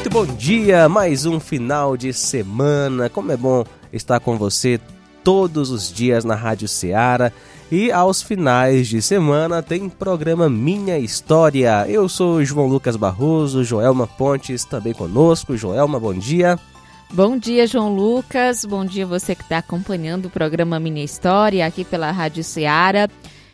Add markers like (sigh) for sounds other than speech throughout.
Muito bom dia, mais um final de semana. Como é bom estar com você todos os dias na Rádio Ceará. E aos finais de semana tem programa Minha História. Eu sou João Lucas Barroso, Joelma Pontes também conosco. Joelma, bom dia. Bom dia, João Lucas. Bom dia você que está acompanhando o programa Minha História aqui pela Rádio Ceará.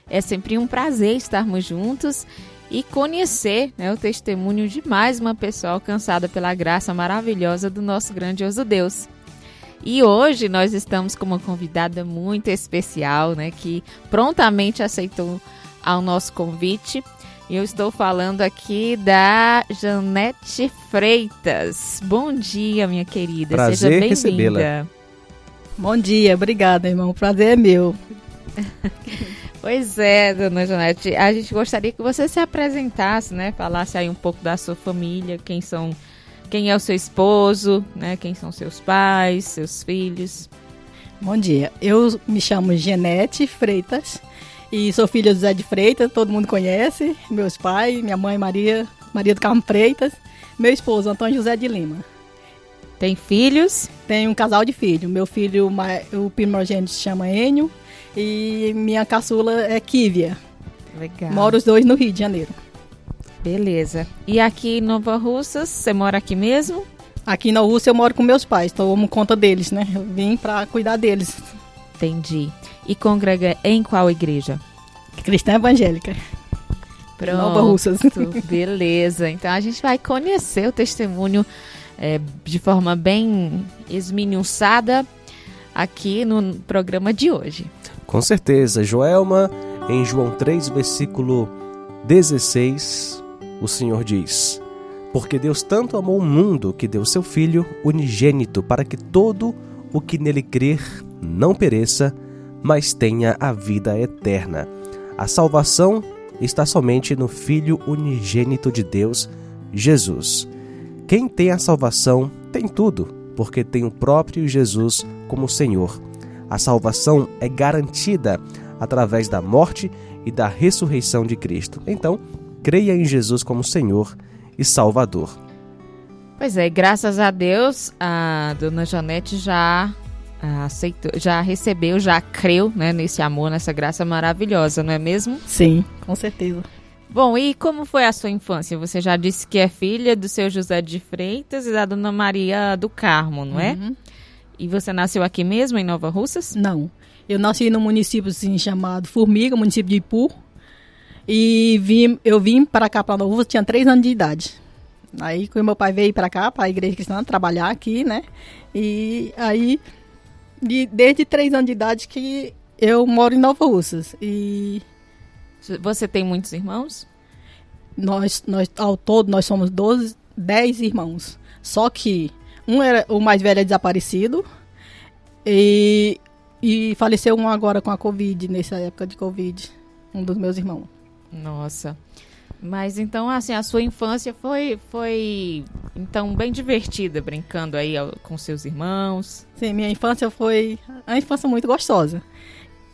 É sempre um prazer estarmos juntos e conhecer né, o testemunho de mais uma pessoa alcançada pela graça maravilhosa do nosso grandioso Deus. E hoje nós estamos com uma convidada muito especial, né, que prontamente aceitou ao nosso convite. Eu estou falando aqui da Janete Freitas. Bom dia, minha querida. Prazer Seja bem-vinda. Bom dia, obrigada, irmão. O prazer é meu. (laughs) Pois é, dona Janete, a gente gostaria que você se apresentasse, né? Falasse aí um pouco da sua família, quem são, quem é o seu esposo, né? Quem são seus pais, seus filhos. Bom dia. Eu me chamo Genete Freitas e sou filha do Zé de Freitas, todo mundo conhece. Meus pais, minha mãe Maria, Maria do Carmo Freitas, meu esposo Antônio José de Lima. Tem filhos? Tenho um casal de filhos. Meu filho, o primogênito se chama Enio e minha caçula é Kívia. Legal. Moro os dois no Rio de Janeiro. Beleza. E aqui em Nova Russas, você mora aqui mesmo? Aqui na Rússia eu moro com meus pais, tomo conta deles, né? Eu vim para cuidar deles. Entendi. E congrega em qual igreja? Cristã evangélica. Pronto. Nova Russas. (laughs) Beleza. Então a gente vai conhecer o testemunho é, de forma bem esmiuçada aqui no programa de hoje. Com certeza, Joelma, em João 3, versículo 16, o Senhor diz: Porque Deus tanto amou o mundo que deu seu Filho unigênito para que todo o que nele crer não pereça, mas tenha a vida eterna. A salvação está somente no Filho unigênito de Deus, Jesus. Quem tem a salvação tem tudo, porque tem o próprio Jesus como Senhor. A salvação é garantida através da morte e da ressurreição de Cristo. Então, creia em Jesus como Senhor e Salvador. Pois é, graças a Deus, a dona Janete já aceitou, já recebeu, já creu né, nesse amor, nessa graça maravilhosa, não é mesmo? Sim, com certeza. Bom, e como foi a sua infância? Você já disse que é filha do seu José de Freitas e da dona Maria do Carmo, não é? Uhum. E você nasceu aqui mesmo, em Nova Russas? Não. Eu nasci num município assim, chamado Formiga, município de Ipu. E vim, eu vim para cá, para Nova Russas, tinha três anos de idade. Aí, quando meu pai veio para cá, para a igreja cristã, trabalhar aqui, né? E aí, de, desde três anos de idade que eu moro em Nova Russas. E você tem muitos irmãos? Nós, nós ao todo, nós somos 12, 10 irmãos. Só que um era o mais velho é desaparecido e, e faleceu um agora com a Covid, nessa época de Covid, um dos meus irmãos. Nossa. Mas então, assim, a sua infância foi, foi então, bem divertida, brincando aí com seus irmãos. Sim, minha infância foi uma infância muito gostosa.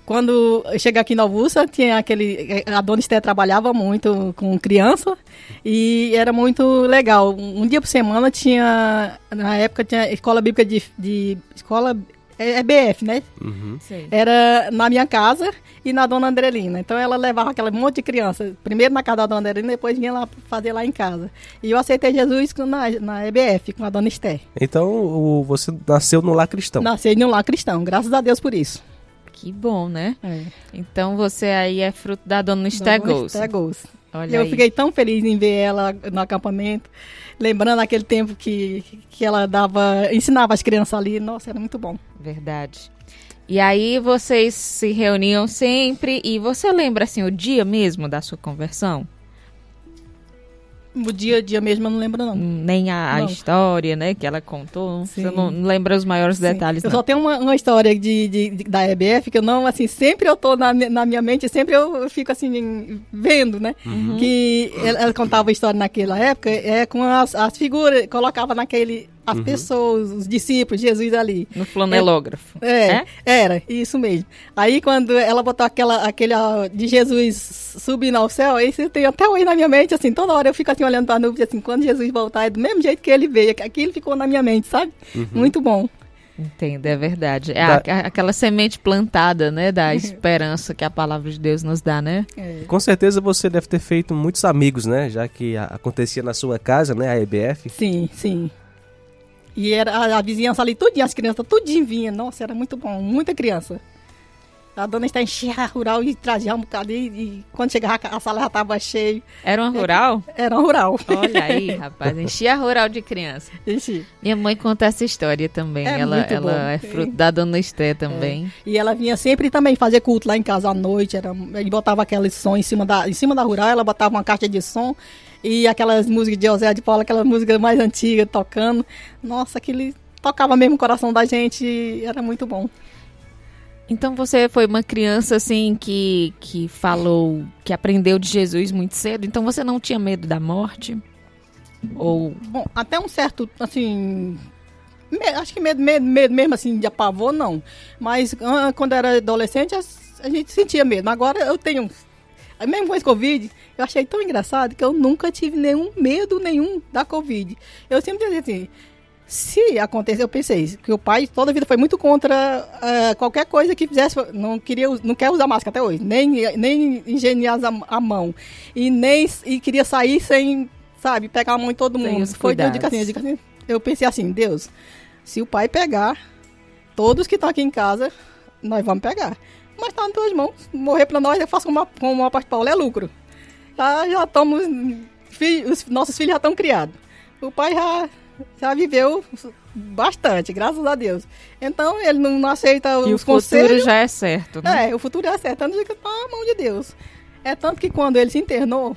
Quando eu cheguei aqui em Novussa, tinha aquele. A dona Esté trabalhava muito com criança e era muito legal. Um dia por semana tinha. Na época tinha escola bíblica de. de escola. É, é BF, né? Uhum. Era na minha casa e na dona Andrelina. Então ela levava aquele monte de criança. Primeiro na casa da dona Andrelina, depois vinha lá fazer lá em casa. E eu aceitei Jesus na, na EBF, com a dona Esté. Então o, você nasceu no lar cristão? Nasci no lar cristão, graças a Deus por isso. Que bom, né? É. Então você aí é fruto da dona Stegos. Stegos. Olha eu aí. fiquei tão feliz em ver ela no acampamento, lembrando aquele tempo que, que ela dava, ensinava as crianças ali. Nossa, era muito bom. Verdade. E aí vocês se reuniam sempre e você lembra assim o dia mesmo da sua conversão? O dia a dia mesmo eu não lembro, não. Nem a, a Não. história, né, que ela contou. Sim. Você não lembra os maiores Sim. detalhes, Eu não. só tenho uma, uma história de, de- de- da EBF que eu não, assim, sempre eu tô na, na minha mente, sempre eu fico assim, vendo, né? Uhum. Que ela, ela contava a história naquela época, é com as, as figuras, colocava naquele, as Uhum. pessoas, os discípulos, Jesus ali. No flanelógrafo. É, era, isso mesmo. Aí quando ela botou aquela, aquele ó, de Jesus subindo ao céu, isso tem até hoje na minha mente, assim, toda hora eu fico assim olhando para a nuvem, assim, quando Jesus voltar, é do mesmo jeito que ele veio, aquilo ficou na minha mente, sabe? Muito bom. Entendo, é verdade. É Da- a- aquela semente plantada, né, da (laughs) esperança que a palavra de Deus nos dá, né? É. Com certeza você deve ter feito muitos amigos, né? Já que a- acontecia na sua casa, né? A EBF. Sim, sim. E era a, a vizinhança ali, tudinho, as crianças, tudinho vinha. Nossa, era muito bom, muita criança. A dona está enchia a rural e trazia um bocado. E, e quando chegava a sala já estava cheia. Era uma rural? Era um rural. Olha aí, (laughs) rapaz, enchia a rural de criança. Enchia. Minha mãe conta essa história também. É ela ela bom. é fruto da dona Esté também. E ela vinha sempre também fazer culto lá em casa à noite. Era, ele botava aquele som em cima, da, em cima da rural, ela botava uma caixa de som e aquelas músicas de José de Paula, aquela música mais antiga tocando. Nossa, aquele tocava mesmo o coração da gente, era muito bom. Então você foi uma criança assim que, que falou, que aprendeu de Jesus muito cedo. Então você não tinha medo da morte? Ou Bom, até um certo, assim. acho que medo, medo, medo mesmo assim de apavor, não. Mas ah, quando era adolescente, a, a gente sentia medo. Agora eu tenho. Mesmo com esse Covid, eu achei tão engraçado que eu nunca tive nenhum medo nenhum da Covid. Eu sempre dizia assim. Se acontecer, eu pensei que o pai toda a vida foi muito contra ah, qualquer coisa que fizesse, não queria, não quer usar máscara até hoje, nem nem higienizar a, a mão e nem e queria sair sem, sabe, pegar a mão em todo Sem mundo. Foi Deus de casinha, de casinha. Eu pensei assim, Deus, se o pai pegar, todos que estão aqui em casa, nós vamos pegar. Mas está nas tuas mãos. Morrer para nós, eu faço como, a- como o apóstolo Paulo, é lucro. Já, já estamos. fi- os nossos filhos já estão criados. O pai já, já viveu bastante, graças a Deus. Então ele não, não aceita e o os futuro conselhos. já é certo, né? É, o futuro é acertando que tá na mão de Deus. É tanto que quando ele se internou,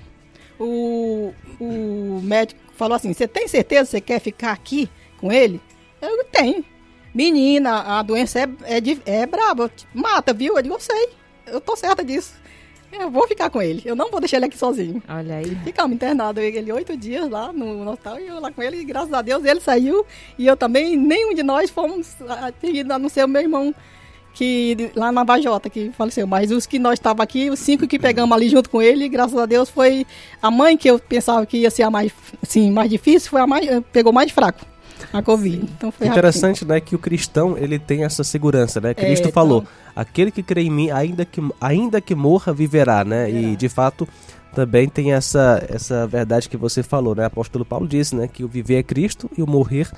o, o médico falou assim: Você tem certeza que você quer ficar aqui com ele? Eu tenho. Menina, a doença é, é, é braba. Mata, viu? Eu digo: Eu sei. Eu tô certa disso. Eu vou ficar com ele. Eu não vou deixar ele aqui sozinho. Olha aí. Ficamos internados, ele oito dias lá no, hospital e eu lá com ele, e graças a Deus ele saiu e eu também, nenhum de nós fomos atingidos, a não ser o meu irmão que lá na Vajota que faleceu, mas os que nós estávamos aqui, os cinco que pegamos ali junto com ele, graças a Deus foi a mãe que eu pensava que ia ser a mais, assim, mais difícil, foi a mais, pegou mais fraco, a Covid. Então foi rapidinho. Interessante, né, que o cristão, ele tem essa segurança, né? Cristo É, falou, então. aquele que crê em mim, ainda que, ainda que morra, viverá, né? E, Viverá. de fato, também tem essa, essa verdade que você falou, né? O apóstolo Paulo disse, né, que o viver é Cristo e o morrer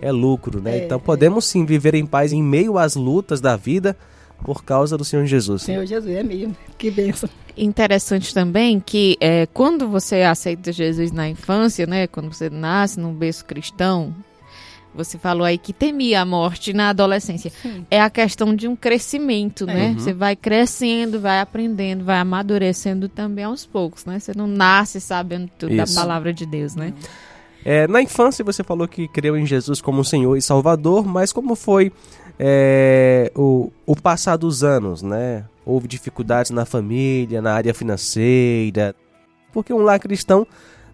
é, lucro, né? É, então é. podemos sim viver em paz em meio às lutas da vida por causa do Senhor Jesus. Senhor Jesus, é mesmo, que benção. Interessante também que é, quando você aceita Jesus na infância, né, quando você nasce num berço cristão, você falou aí que temia a morte na adolescência. É a questão de um crescimento, né? Você vai crescendo, vai aprendendo, vai amadurecendo também aos poucos, né? Você não nasce sabendo tudo Isso. da palavra de Deus, né? É, na infância você falou que creu em Jesus como Senhor e Salvador, mas como foi é, o, o passar dos anos, né? Houve dificuldades na família, na área financeira, porque um lar cristão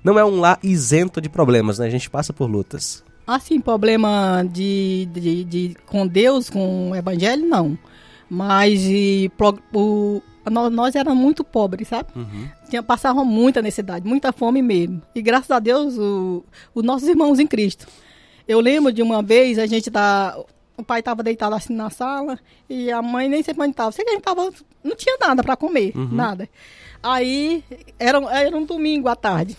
não é um lar isento de problemas, né? A gente passa por lutas. Assim, problema de, de, de- com Deus, com o Evangelho, não. Mas e, pro- o, nós, nós éramos muito pobres, sabe? Tinha, passavam muita necessidade, muita fome mesmo. E graças a Deus, os nossos irmãos em Cristo. Eu lembro de uma vez, a gente tá. O pai estava deitado assim na sala e a mãe nem sei onde estava. Sei que a gente tava. Não tinha nada para comer, nada. Aí era, era um domingo à tarde.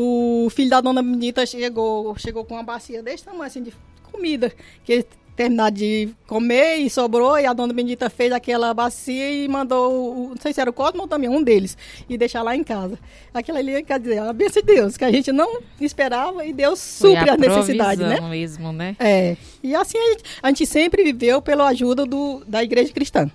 O filho da dona Benita chegou, chegou com uma bacia desse tamanho assim de comida. Que ele terminar de comer e sobrou, e a dona Benedita fez aquela bacia e mandou, não sei se era o Cosmo ou também, um deles, e deixar lá em casa. Aquela ali, quer dizer, a bênção de Deus, que a gente não esperava e Deus supre a necessidade, né? mesmo, né? É. E assim a gente, a gente sempre viveu pela ajuda do, da igreja cristã.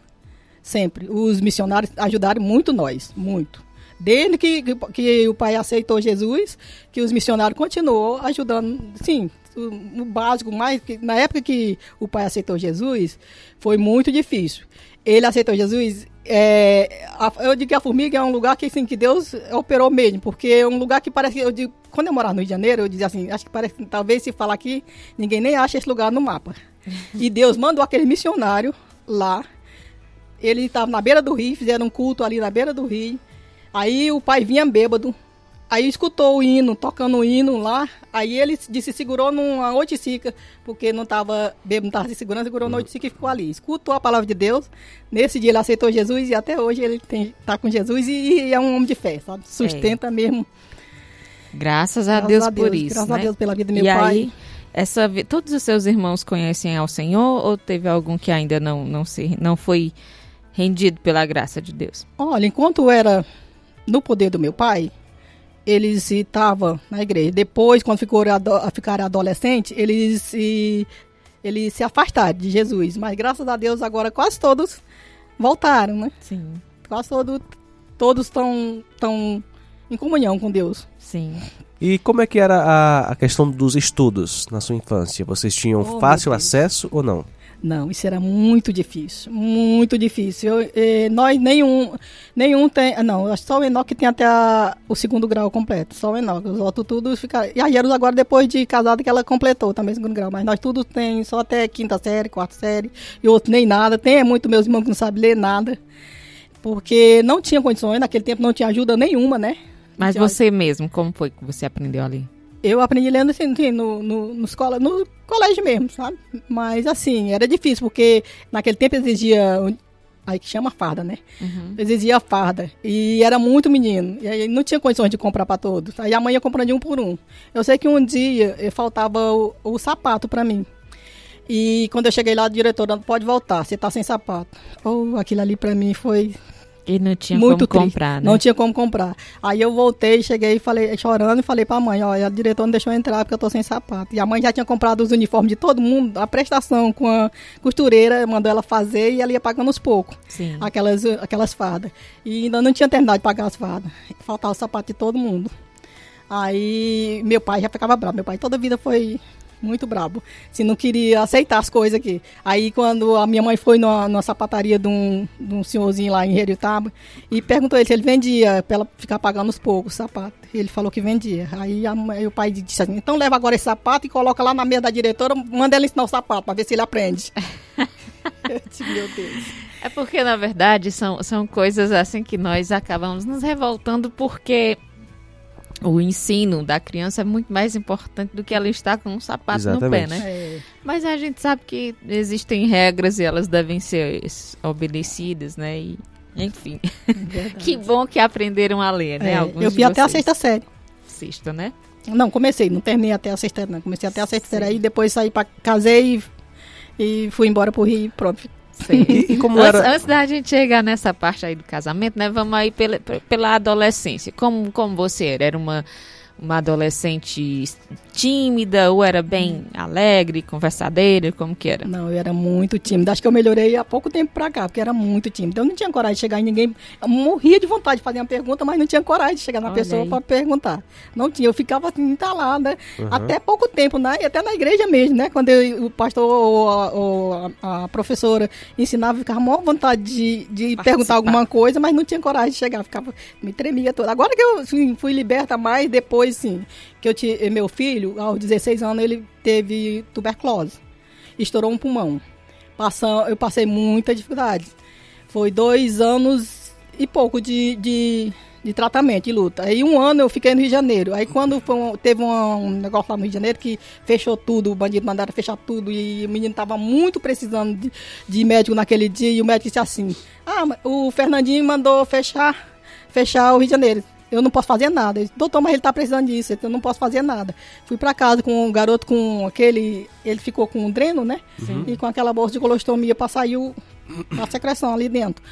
Sempre. Os missionários ajudaram muito nós, muito. Desde que, que, o pai aceitou Jesus, que os missionários continuou ajudando, sim, o, o básico, mais que, na época que o pai aceitou Jesus, foi muito difícil. Ele aceitou Jesus, é, a, eu digo que a formiga é um lugar que, assim, que Deus operou mesmo, porque é um lugar que parece, eu digo, quando eu morava no Rio de Janeiro, eu dizia assim, acho que parece, talvez se falar aqui, ninguém nem acha esse lugar no mapa. (laughs) e Deus mandou aquele missionário lá, ele estava na beira do rio, fizeram um culto ali na beira do rio, Aí o pai vinha bêbado, aí escutou o hino, tocando o hino lá, aí ele se segurou numa oiticica, porque não estava bêbado, não estava se segurando, segurou na oiticica e ficou ali. Escutou a palavra de Deus, nesse dia ele aceitou Jesus e até hoje ele está com Jesus e, e, é um homem de fé, sabe? Sustenta é. mesmo. Graças a, graças Deus, a Deus, por isso, Graças né? a Deus pela vida do meu e pai. Aí... Essa, todos os seus irmãos conhecem ao Senhor ou teve algum que ainda não, não, se, não foi rendido pela graça de Deus? Olha, enquanto era no poder do meu pai, eles estavam na igreja. Depois, quando ficou, ficaram adolescentes, eles se, eles se afastaram de Jesus. Mas graças a Deus agora quase todos voltaram, né? Sim. Quase todo, todos estão tão em comunhão com Deus. Sim. E como é que era a, a questão dos estudos na sua infância? Vocês tinham oh, fácil acesso ou não? Não, isso era muito difícil, muito difícil. Eu, eh, nós, nenhum, nenhum tem, não, acho só o Enoque que tem até a, o segundo grau completo, só o Enoque, os outros tudo ficaram, e a Jeros agora depois de casada que ela completou também o segundo grau, mas nós tudo tem só até quinta série, quarta série, e outro nem nada, tem é muito meus irmãos que não sabem ler nada, porque não tinha condições, naquele tempo não tinha ajuda nenhuma, né? Mas você mesmo, como foi que você aprendeu ali? Eu aprendi lendo assim, no, no, no, escola, no colégio mesmo, sabe? Mas assim, era difícil, porque naquele tempo exigia. Aí que chama farda, né? Uhum. Exigia farda. E era muito menino. E aí não tinha condições de comprar para todos. Aí a mãe ia comprando de um por um. Eu sei que um dia eh, faltava o, o sapato para mim. E quando eu cheguei lá, a diretora, pode voltar, você tá sem sapato. Oh, aquilo ali para mim foi e não tinha Muito como triste. comprar, né? Não tinha como comprar. Aí eu voltei, cheguei, falei, chorando e falei pra mãe, ó, a diretora não deixou eu entrar porque eu tô sem sapato. E a mãe já tinha comprado os uniformes de todo mundo, a prestação com a costureira, mandou ela fazer e ela ia pagando aos poucos. Sim. Aquelas, aquelas fardas. E ainda não tinha terminado de pagar as fardas. Faltava o sapato de todo mundo. Aí meu pai já ficava bravo. Meu pai toda a vida foi muito brabo. Se não queria aceitar as coisas aqui. Aí quando a minha mãe foi numa, numa sapataria de um, de um senhorzinho lá em Heriotaba e perguntou ele se ele vendia para ela ficar pagando os poucos sapatos. Ele falou que vendia. Aí a, o pai disse assim, então leva agora esse sapato e coloca lá na mesa da diretora, manda ela ensinar o sapato para ver se ele aprende. (laughs) Meu Deus. É porque, na verdade, são, são coisas assim que nós acabamos nos revoltando porque o ensino da criança é muito mais importante do que ela estar com um sapato Exatamente. no pé, né? É. Mas a gente sabe que existem regras e elas devem ser obedecidas, né? E, enfim. (laughs) que bom que aprenderam a ler, né? É, eu fui até a sexta série. Sexta, né? Não, comecei, não terminei até a sexta, não. Comecei até a sexta série aí, depois saí para casei e, e fui embora pro Rio, pronto. E, e como antes, era... antes da gente chegar nessa parte aí do casamento, né? Vamos aí pela, pela adolescência. Como, como você era? Era uma uma adolescente tímida ou era bem alegre, conversadeira, como que era? Não, eu era muito tímida. Acho que eu melhorei há pouco tempo pra cá, porque era muito tímida. Eu não tinha coragem de chegar em ninguém. Eu morria de vontade de fazer uma pergunta, mas não tinha coragem de chegar na Olha pessoa para perguntar. Não tinha, eu ficava assim, entalada. Uhum. Até pouco tempo, né? E até na igreja mesmo, né? Quando eu, o pastor ou a, ou a, a, professora ensinava, eu ficava com maior vontade de, de perguntar alguma coisa, mas não tinha coragem de chegar, ficava, me tremia toda. Agora que eu assim, fui liberta mais, depois, sim, que eu tive, meu filho, aos 16 anos, ele teve tuberculose. Estourou um pulmão. Passam, eu passei muita dificuldade. Foi dois anos e pouco de, de, de, tratamento, de luta. Aí um ano eu fiquei no Rio de Janeiro. Aí quando teve um, um, negócio lá no Rio de Janeiro que fechou tudo, o bandido mandaram fechar tudo e o menino estava muito precisando de, de, médico naquele dia e o médico disse assim, ah, o Fernandinho mandou fechar, fechar o Rio de Janeiro eu não posso fazer nada. Disse, Doutor, mas ele está precisando disso, eu não posso fazer nada. Fui para casa com um garoto com aquele. Ele ficou com um dreno, né? Uhum. E com aquela bolsa de colostomia para sair o, a secreção ali dentro.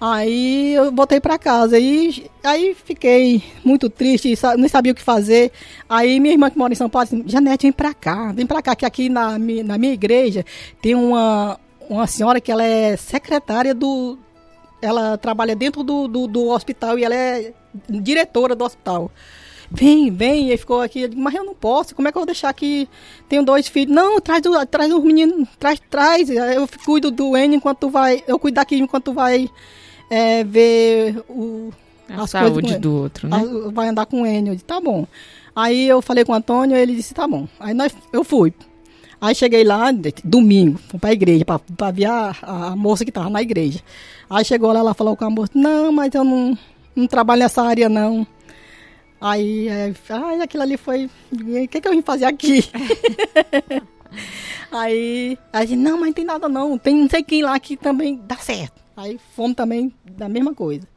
Aí eu voltei para casa e aí fiquei muito triste, não sabia o que fazer. Aí minha irmã que mora em São Paulo disse, Janete, vem para cá, vem para cá, que aqui na, na minha igreja tem uma, uma senhora que ela é secretária do, ela trabalha dentro do, do, do hospital e ela é diretora do hospital. Vem, vem, e ficou aqui, eu digo, mas eu não posso, como é que eu vou deixar aqui? Tenho dois filhos. Não, traz, do, traz os meninos, traz, traz. Eu cuido do N enquanto tu vai. Eu cuido daqui enquanto tu vai é, ver o, A saúde do outro, né? ah, vai andar com o Enio. Eu disse, tá bom. Aí eu falei com o Antônio, ele disse, tá bom. Aí nós, eu fui. Aí cheguei lá, domingo, fui pra igreja, pra, pra ver a, a moça que tava na igreja. Aí chegou lá, ela falou com a moça, não, mas eu não, não trabalho nessa área, não. Aí, é, ai, aquilo ali foi, o que que eu vim fazer aqui? (laughs) aí, aí, disse, não, mas não tem nada não, tem não sei quem lá que também dá certo. Aí fomos também da mesma coisa.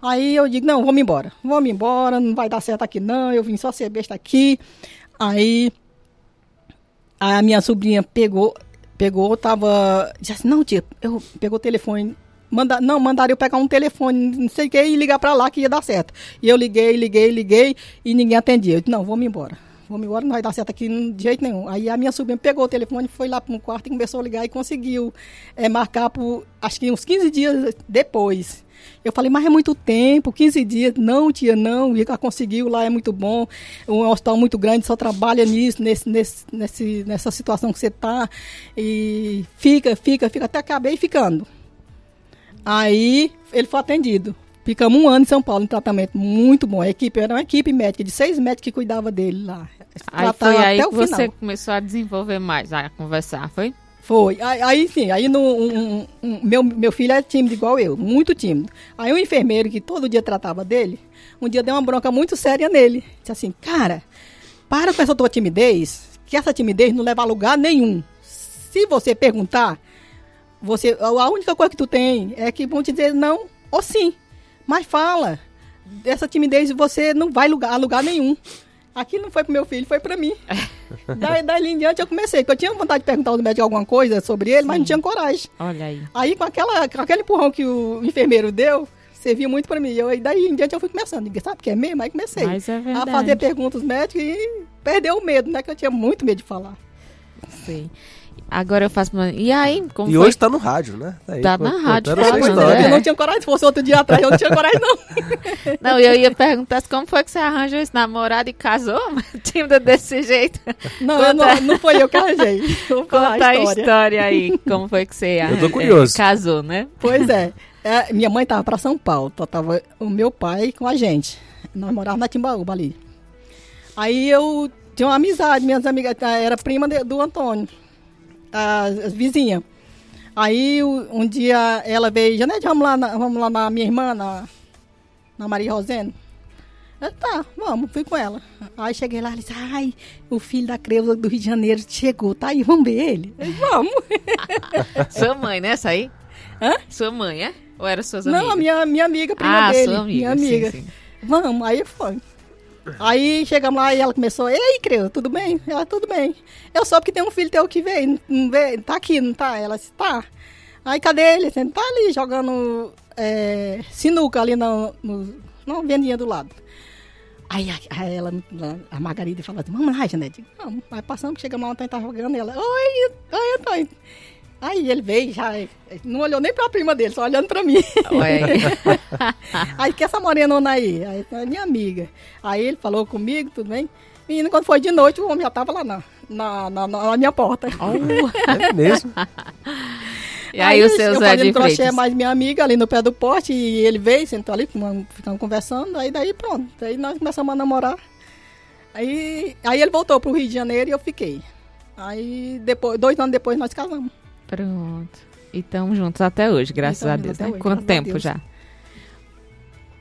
Aí eu digo, não, vamos embora. Vamos embora, não vai dar certo aqui não, eu vim só ser besta aqui. Aí a minha sobrinha pegou, pegou, tava. Disse assim, não, tia, eu pegou o telefone. Manda, não, mandaram eu pegar um telefone, não sei o que, e ligar pra lá que ia dar certo. E eu liguei, liguei, liguei, e ninguém atendia. Eu disse, não, vamos embora. Vamos embora, não vai dar certo aqui de jeito nenhum. Aí a minha sobrinha pegou o telefone, foi lá pro quarto e começou a ligar e conseguiu eh, marcar por, acho que uns 15 dias depois. Eu falei, mas é muito tempo, 15 dias. Não, tia, não. E ela conseguiu, lá é muito bom. Um hospital muito grande, só trabalha nisso, nesse, nesse, nesse, nessa situação que você tá. E fica, fica, fica. Até acabei ficando. Aí ele foi atendido. Ficamos um ano em São Paulo em tratamento muito bom. A equipe era uma equipe médica de seis médicos que cuidava dele lá. Aí foi aí até que o você final. começou a desenvolver mais, a conversar, foi? Foi. Aí, sim, aí no, um- um- um- meu, meu filho é tímido igual eu, muito tímido. Aí o enfermeiro que todo dia tratava dele, um dia deu uma bronca muito séria nele. Disse assim, cara, para com essa tua timidez, que essa timidez não leva a lugar nenhum. Se você perguntar, você, a única coisa que tu tem é que vão te dizer não ou sim. Mas fala. Essa timidez você não vai lugar, a lugar nenhum. Aqui não foi pro meu filho, foi pra mim. (laughs) daí, daí em diante eu comecei, porque eu tinha vontade de perguntar ao médico alguma coisa sobre ele, mas não tinha coragem. Olha aí. Aí com, aquela, com aquele empurrão que o enfermeiro deu, serviu muito pra mim. Eu, e daí em diante eu fui começando. Digo, sabe o que é mesmo? Aí comecei é a fazer perguntas médicas e perdeu o medo, né? Que eu tinha muito medo de falar. Sei. Agora eu faço. uma- E aí, como E foi? hoje tá no rádio, né? Aí, Tá na rádio falando, história. É. Eu não tinha coragem, se fosse outro dia atrás, eu não tinha coragem, não. (laughs) Não, eu ia perguntar como foi que você arranjou esse namorado e casou, (laughs) tímida desse jeito. Não, Conta- não, não foi eu que arranjei. Vou Conta a a história. história aí, como foi que você Eu tô eh, curioso. casou, né? Pois é. É, minha mãe tava para São Paulo, então tava o meu pai com a gente. Nós morávamos na Timbaúba ali. Aí eu tinha uma amizade, minhas amigas, ah, era prima de- do Antônio, as, as vizinhas. Aí o- um dia ela veio, Janete, vamos lá na, vamos lá na minha irmã, na, na Maria Rosena. Eu, tá, vamos, fui com ela. Aí cheguei lá, ela disse, ai, o filho da Creuza do Rio de Janeiro chegou, tá aí, vamos ver ele? Eu, vamos. (laughs) Sua mãe, né? Essa aí? Hã? Sua mãe, é? Ou era suas amigas? Não, a minha, minha amiga, prima ah, dele. sua amiga. Minha amiga. Sim, sim. Vamos, aí foi. Aí chegamos lá e ela começou, ei, Creu, tudo bem? Ela, tudo bem. Eu soube que tem um filho teu que veio, não veio, tá aqui, não tá? Ela disse, tá. Aí cadê ele? Ele tá ali jogando é, sinuca ali no, no, na vendinha do lado. Aí a, ela, a Margarida falou assim, vamos lá, Janete. Vamos. Aí passamos, chegamos lá, o Antônio tá jogando, ela, oi, oi, Antônio. Aí ele veio, já não olhou nem pra prima dele, só olhando pra mim. Ué. (laughs) Aí que essa morenona aí? Aí é minha amiga. Aí ele falou comigo, tudo bem? Menino, quando foi de noite, o homem já tava lá na, na, na, na minha porta. (laughs) É mesmo. E aí, o seu eu Zé de crochê Freitas? mais minha amiga ali no pé do poste e ele veio, sentou ali, ficamos conversando, aí daí pronto. Aí nós começamos a namorar. Aí, aí ele voltou pro Rio de Janeiro e eu fiquei. Aí depois, dois anos depois nós casamos. Pronto. E estamos juntos até hoje, graças Então, a Deus, né? hoje, Quanto tempo Deus. já?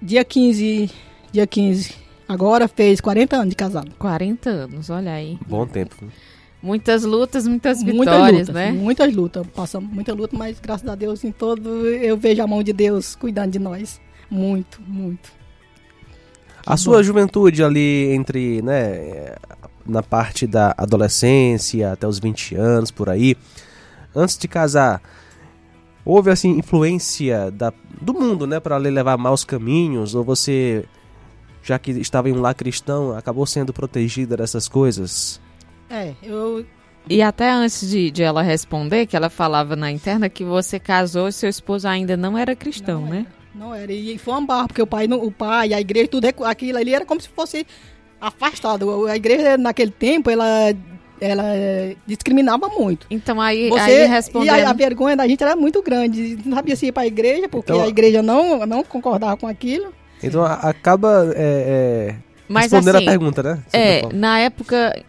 Dia 15, dia 15. Agora fez 40 anos de casado. 40 anos, olha aí. Bom tempo. Muitas lutas, muitas muitas vitórias, lutas, né? Muitas lutas. Passamos muita luta, mas graças a Deus em todo eu vejo a mão de Deus cuidando de nós. Muito, muito. A sua juventude ali entre, né, na parte da adolescência até os 20 anos, por aí, antes de casar, houve assim influência da, do mundo, né, para lhe levar maus caminhos ou você já que estava em um lar cristão, acabou sendo protegida dessas coisas? É, eu E até antes de, de ela responder, que ela falava na interna que você casou e seu esposo ainda não era cristão, Não né? era, Não era. E foi uma barra, porque o pai, não- o pai, a igreja, tudo é- aquilo ali era como se fosse afastado. A igreja, naquele tempo, ela, ela eh, discriminava muito. Então aí, Você, aí e respondendo. a, a vergonha da gente era muito grande. Não sabia se ir para a igreja, porque Então- a igreja não, não concordava com aquilo. Então a- acaba é, é, Mas respondendo assim, a pergunta, né? É, na época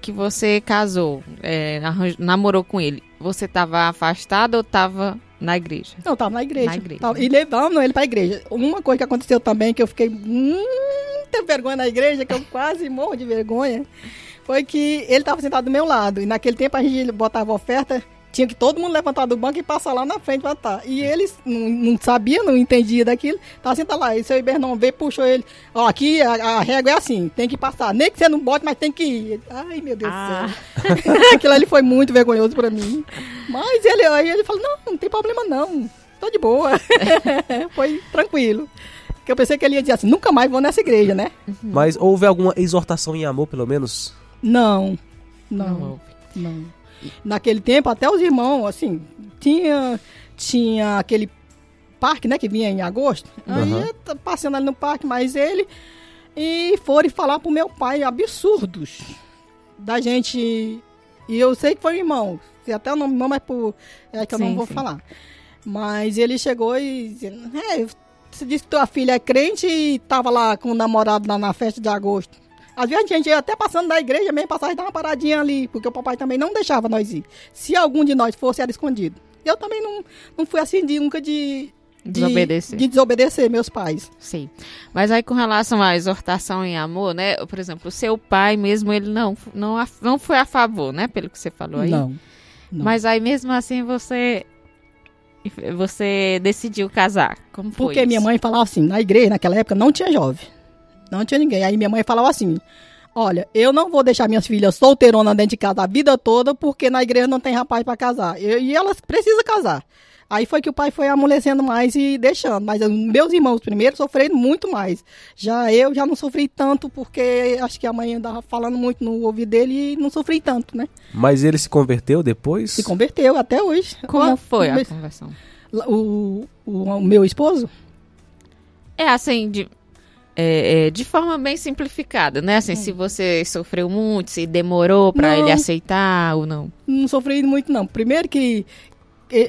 que você casou, é, namorou com ele, você estava afastado ou estava na igreja? Não, tava na igreja. Na igreja. Tava- e levando ele para a igreja. Uma coisa que aconteceu também, que eu fiquei muita vergonha na igreja, que eu quase morro de vergonha, foi que ele estava sentado do meu lado. E naquele tempo a gente botava oferta, tinha que todo mundo levantar do banco e passar lá na frente para estar. E eles não, não sabia, não entendia daquilo, tava sentado lá. E seu Ibernão veio, puxou ele. Ó, aqui a, a régua é assim, tem que passar. Nem que você não bote, mas tem que ir. Ai, meu Deus Ah. do céu. (laughs) Aquilo ali foi muito vergonhoso pra mim. Mas ele, aí ele falou, não, não tem problema não. Tô de boa. (laughs) foi tranquilo. Porque eu pensei que ele ia dizer assim, nunca mais vou nessa igreja, né? Mas houve alguma exortação em amor, pelo menos? Não. Não. Não. Naquele tempo, até os irmãos, assim, tinha, tinha aquele parque, né, que vinha em agosto. Aí Aham. eu tô passando ali no parque, mas ele. E foram falar pro meu pai absurdos da gente. E eu sei que foi o irmão. Até o nome não, mas por. É que eu Sim, não vou sim. falar. Mas ele chegou e dizendo, é, você disse que tua filha é crente e tava lá com o namorado lá na festa de agosto. Às vezes a gente ia até passando da igreja mesmo, passava e dar uma paradinha ali, porque o papai também não deixava nós ir. Se algum de nós fosse, era escondido. Eu também não, não fui assim de, nunca de, de Desobedecer. De desobedecer meus pais. Sim. Mas aí com relação à exortação em amor, né? Por exemplo, o seu pai mesmo, ele não, não, não foi a favor, né? Pelo que você falou aí. Não. não. Mas aí mesmo assim você você decidiu casar. Como foi Porque minha isso? mãe falava assim, na igreja, naquela época, não tinha jovem. Não tinha ninguém. Aí minha mãe falava assim, olha, eu não vou deixar minhas filhas solteironas dentro de casa a vida toda, porque na igreja não tem rapaz para casar. Eu- e elas precisam casar. Aí foi que o pai foi amolecendo mais e deixando. Mas meus irmãos primeiro sofreram muito mais. Já eu já não sofri tanto, porque acho que a mãe andava falando muito no ouvido dele e não sofri tanto, né? Mas ele se converteu depois? Se converteu até hoje. Como foi a conversão? O, o, o meu esposo? É assim, de, é, é, de forma bem simplificada, né? Assim, se você sofreu muito, se demorou pra Hum. Não. ele aceitar ou não. Não sofri muito, não. Primeiro que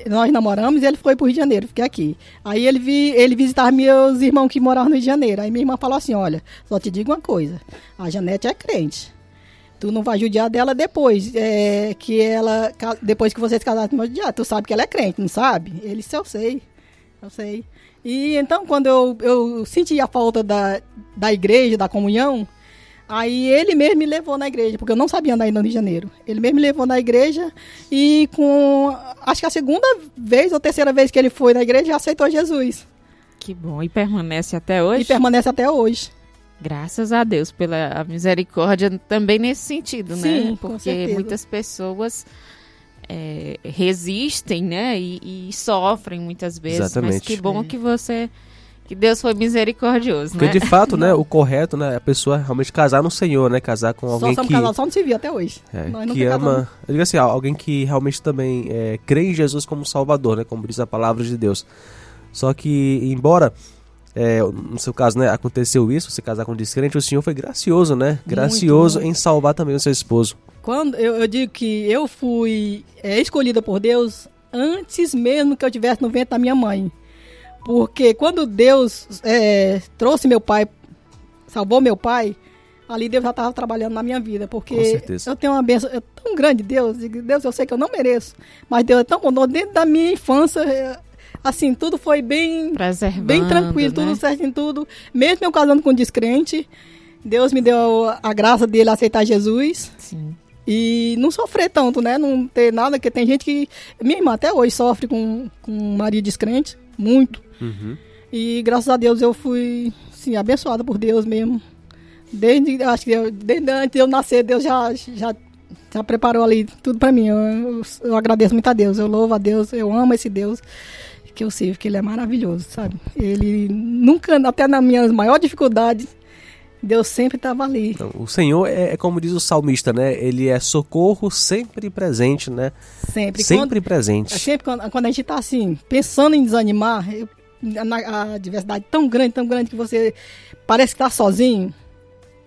nós namoramos e ele foi pro Rio de Janeiro, fiquei aqui. Aí ele, vi, ele visitava meus irmãos que moravam no Rio de Janeiro. Aí minha irmã falou assim: olha, só te digo uma coisa, a Janete é crente. Tu não vai judiar dela depois, é, que ela, depois que vocês casaram, tu vai judiar. Tu sabe que ela é crente, não sabe? Ele disse, eu sei, eu sei. E então, quando eu, eu senti a falta da, da igreja, da comunhão, Aí ele mesmo me levou na igreja, porque eu não sabia andar ainda no Rio de Janeiro. Ele mesmo me levou na igreja e com. Acho que a segunda vez ou terceira vez que ele foi na igreja, aceitou Jesus. Que bom. E permanece até hoje? E permanece até hoje. Graças a Deus pela misericórdia também nesse sentido, né? Sim, com Porque muitas pessoas é, resistem, né? E, e sofrem muitas vezes. Mas Exatamente. que bom É. que você. Que Deus foi misericordioso, Porque né? de fato, né, (laughs) o correto, né, é a pessoa realmente casar no Senhor, né, casar com Só alguém somos que só não se viu até hoje. é, que ama, casamos. eu digo assim, alguém que realmente também é, crê em Jesus como Salvador, né, como diz a palavra de Deus. Só que embora é, no seu caso, né, aconteceu isso, você casar com um descrente, o Senhor foi gracioso, né, gracioso muito. em salvar também o seu esposo. Quando eu, eu digo que eu fui é, escolhida por Deus antes mesmo que eu estivesse no ventre da minha mãe. Porque quando Deus é, trouxe meu pai, salvou meu pai, ali Deus já estava trabalhando na minha vida. Porque eu tenho uma bênção é tão grande, Deus. Deus, eu sei que eu não mereço. Mas Deus é tão bondoso. Dentro da minha infância, é, assim, tudo foi bem bem tranquilo, né? tudo certo em tudo. Mesmo eu casando com um descrente, Deus me deu a graça dele aceitar Jesus Sim. E não sofrer tanto, né? Não ter nada, que tem gente que. Minha irmã até hoje sofre com, com marido descrente, muito. Uhum. E graças a Deus eu fui, sim, abençoada por Deus mesmo. Desde, acho que eu- desde antes de eu nascer, Deus já, já, já preparou ali tudo pra mim. Eu, eu, eu agradeço muito a Deus, eu louvo a Deus, eu amo esse Deus que eu sirvo, que ele é maravilhoso, sabe? Ele nunca, até nas minhas maiores dificuldades, Deus sempre estava ali. Então, o Senhor é, é, como diz o salmista, né? Ele é socorro sempre presente, né? Sempre. Sempre quando, presente. É sempre quando, quando, a gente está assim, pensando em desanimar, eu, na, a diversidade tão grande, tão grande que você parece que está sozinho,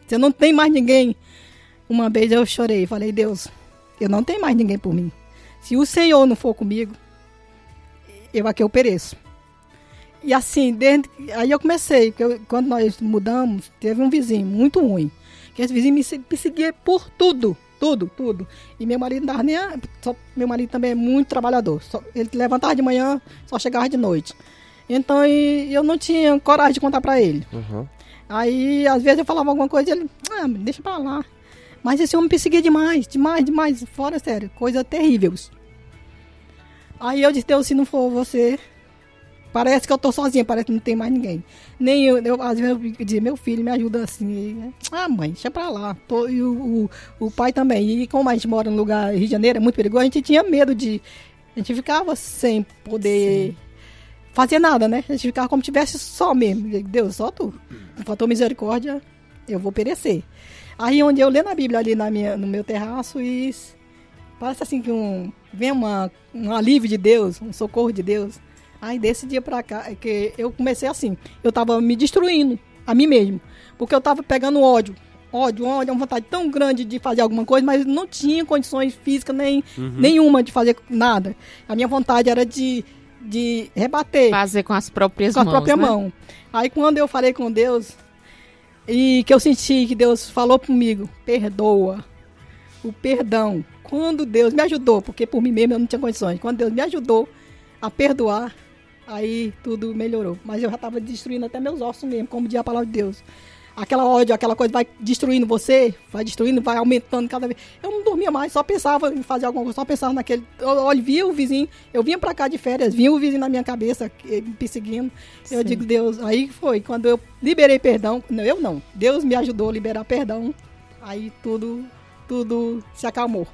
você não tem mais ninguém. Uma vez eu chorei, falei, Deus, eu não tenho mais ninguém por mim. Se o Senhor não for comigo, eu aqui eu pereço. E assim, desde, aí eu comecei, porque eu, quando nós mudamos, teve um vizinho muito ruim. Que esse vizinho me perseguia por tudo, tudo, tudo. E meu marido não nem. Só, meu marido também é muito trabalhador. Só, ele levantava de manhã, só chegava de noite. Então eu não tinha coragem de contar para ele. Uhum. Aí, às vezes, eu falava alguma coisa e ele, ah, deixa pra lá. Mas esse homem me perseguia demais, demais, demais. Fora, sério, coisa terrível. Aí eu disse, Deus, se não for você, Parece que eu tô sozinha, parece que não tem mais ninguém. Nem eu, eu às vezes eu dizia, meu filho me ajuda assim. Ah, mãe, deixa pra lá. Tô, e o, o, o, pai também. E como a gente mora no lugar Rio de Janeiro, é muito perigoso, a gente tinha medo de. A gente ficava sem poder Sim. fazer nada, né? A gente ficava como se tivesse só mesmo. Deus, só tu. Faltou misericórdia, eu vou perecer. Aí onde eu lendo a Bíblia ali na minha, no meu terraço e parece assim que um, vem uma, um alívio de Deus, um socorro de Deus. Aí desse dia pra cá, é que eu comecei assim, eu tava me destruindo a mim mesmo. Porque eu tava pegando ódio. Ódio, ódio, uma vontade tão grande de fazer alguma coisa, mas não tinha condições físicas nem, uhum. nenhuma de fazer nada. A minha vontade era de, de rebater. Fazer com as próprias com mãos. Com a própria né? mão. Aí quando eu falei com Deus, e que eu senti que Deus falou comigo, perdoa. O perdão. Quando Deus me ajudou, porque por mim mesmo eu não tinha condições, quando Deus me ajudou a perdoar, Aí tudo melhorou. Mas eu já estava destruindo até meus ossos mesmo, como diz a palavra de Deus. Aquela ódio, aquela coisa vai destruindo você, vai destruindo, vai aumentando cada vez. Eu não dormia mais, só pensava em fazer alguma coisa, só pensava naquele. Olha, via o vizinho, eu vinha pra cá de férias, vinha o vizinho na minha cabeça, me perseguindo. Sim. Eu digo, Deus, aí foi, quando eu liberei perdão, não, eu não, Deus me ajudou a liberar perdão, aí tudo, tudo se acalmou.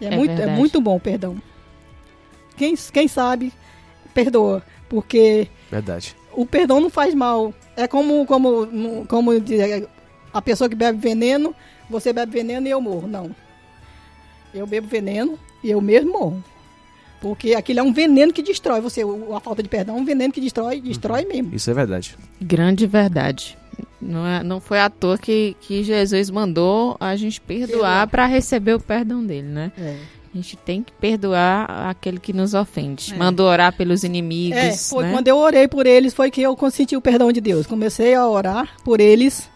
É, é muito, é muito bom o perdão. Quem, quem sabe perdoa, porque Verdade. o perdão não faz mal. É como, como, como a pessoa que bebe veneno, você bebe veneno e eu morro. Não. Eu bebo veneno e eu mesmo morro. Porque aquilo é um veneno que destrói você. A falta de perdão é um veneno que destrói, destrói uhum. mesmo. Isso é verdade. Grande verdade. Não, é, não foi à toa que, que Jesus mandou a gente perdoar para receber o perdão dele, né? É. A gente tem que perdoar aquele que nos ofende. É. Mandou orar pelos inimigos. É, foi né? quando eu orei por eles, foi que eu consenti o perdão de Deus. Comecei a orar por eles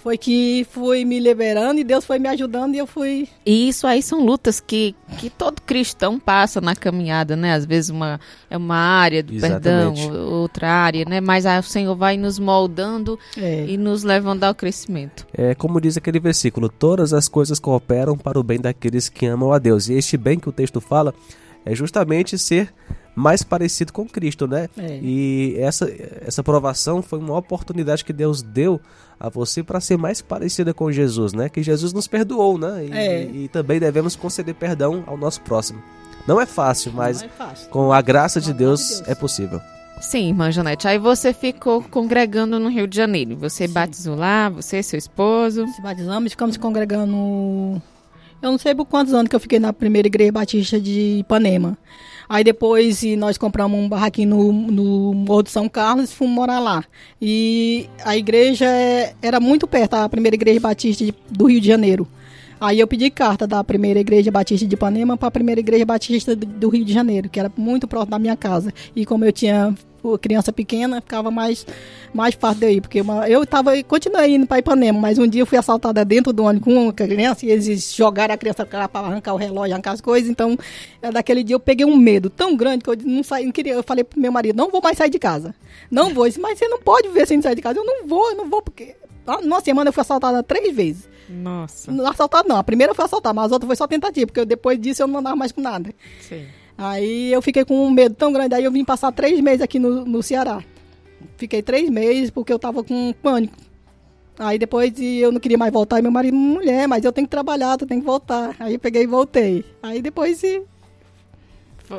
foi que fui me liberando e Deus foi me ajudando e eu fui. E isso aí são lutas que, que todo cristão passa na caminhada, né? Às vezes uma, é uma área do Exatamente. perdão, outra área, né? Mas aí o Senhor vai nos moldando é. e nos levando ao crescimento. É como diz aquele versículo: todas as coisas cooperam para o bem daqueles que amam a Deus. E este bem que o texto fala é justamente ser mais parecido com Cristo, né? É. E essa, essa provação foi uma oportunidade que Deus deu a você para ser mais parecida com Jesus, né? Que Jesus nos perdoou, né? E, é. e, e também devemos conceder perdão ao nosso próximo. Não é fácil, mas é fácil. com a graça de Deus, de Deus, é possível. Sim, irmã Janete. Aí você ficou congregando no Rio de Janeiro. Você Sim. batizou lá, você e seu esposo? Se batizamos, ficamos congregando. Eu não sei por quantos anos que eu fiquei na primeira igreja batista de Ipanema. Aí depois nós compramos um barraquinho no, no Morro de São Carlos e fomos morar lá. E a igreja é, era muito perto, a primeira igreja batista do Rio de Janeiro. Aí eu pedi carta da primeira igreja batista de Ipanema para a primeira igreja batista do Rio de Janeiro, que era muito próximo da minha casa. E como eu tinha criança pequena, ficava mais, mais fácil de eu ir. Porque uma, eu tava, continuei indo para Ipanema, mas um dia eu fui assaltada dentro do ônibus com uma criança e eles jogaram a criança para arrancar o relógio, arrancar as coisas. Então, é, daquele dia eu peguei um medo tão grande que eu não saí, não queria. Eu falei pro meu marido, não vou mais sair de casa. Não vou. Disse, mas você não pode ver sem sair de casa. Eu não vou, eu não vou, porque. Numa semana eu fui assaltada três vezes. Nossa. Não assaltada não. A primeira foi assaltar, mas a outra foi só tentativa, porque eu, depois disso eu não andava mais com nada. Sim. Aí eu fiquei com um medo tão grande, aí eu vim passar três meses aqui no, no Ceará. Fiquei três meses porque eu tava com pânico. Aí depois eu não queria mais voltar, e meu marido, mulher, mas eu tenho que trabalhar, tu tem que voltar. Aí eu peguei e voltei. Aí depois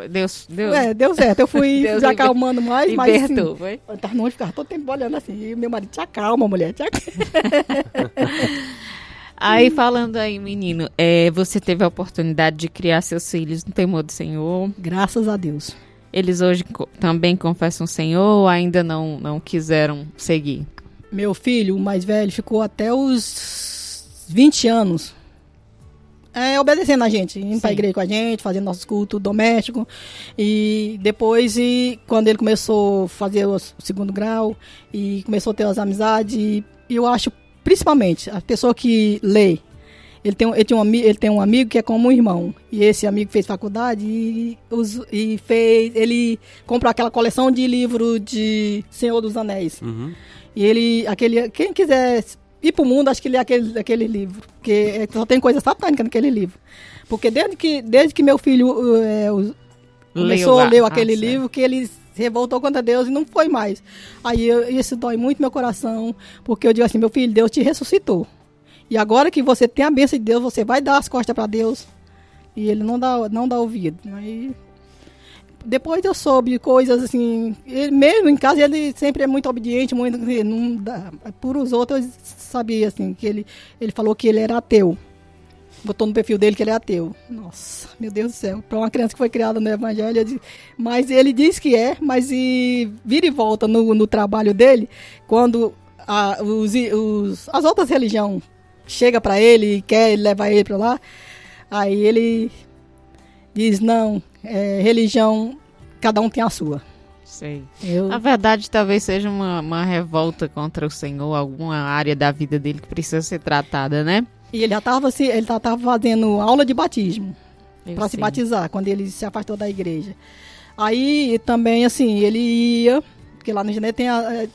Deus, Deus É, deu certo. Eu fui (laughs) Deus me acalmando mais, mas assim, libertou, foi? eu tava longe, ficava todo tempo olhando assim. E meu marido, te acalma, mulher, te acalma. (laughs) Aí falando aí, menino, é, você teve a oportunidade de criar seus filhos no temor do Senhor. Graças a Deus. Eles hoje co- também confessam o Senhor ou ainda não, não quiseram seguir? Meu filho, o mais velho, ficou até os 20 anos. É, obedecendo a gente, indo pra Sim. igreja com a gente, fazendo nossos cultos domésticos. E depois, e, quando ele começou a fazer o segundo grau e começou a ter as amizades, eu acho, principalmente, a pessoa que lê, ele tem, um- ele, tem um, ele tem um amigo que é como um irmão. E esse amigo fez faculdade e, e fez. Ele comprou aquela coleção de livros de Senhor dos Anéis. Uhum. E ele, aquele, quem quiser ir pro mundo, acho que lê aquele, aquele livro. Porque só tem coisa satânica naquele livro. Porque desde que, desde que meu filho é, começou a ler Ah, aquele certo. livro, que ele se revoltou contra Deus e não foi mais. Aí eu- isso dói muito meu coração, porque eu digo assim, meu filho, Deus te ressuscitou. E agora que você tem a bênção de Deus, você vai dar as costas para Deus. E ele não dá, não dá ouvido. Aí, depois eu soube coisas assim, ele mesmo em casa ele sempre é muito obediente, muito não dá, por os outros eu sabia assim que ele ele falou que ele era ateu. Botou no perfil dele que ele é ateu. Nossa, meu Deus do céu. Para uma criança que foi criada no evangelho, mas ele diz que é, mas e vira e volta no, no trabalho dele, quando a- os, os- as outras religiões chega para ele e quer levar ele para lá, aí ele diz não, é, religião cada um tem a sua. Sei. Eu, Na verdade, talvez seja uma, uma revolta contra o Senhor, alguma área da vida dele que precisa ser tratada, né? E ele já estava ele já tava fazendo aula de batismo. Para se batizar, quando ele se afastou da igreja. Aí também, assim, ele ia, porque lá no Janeiro tem a,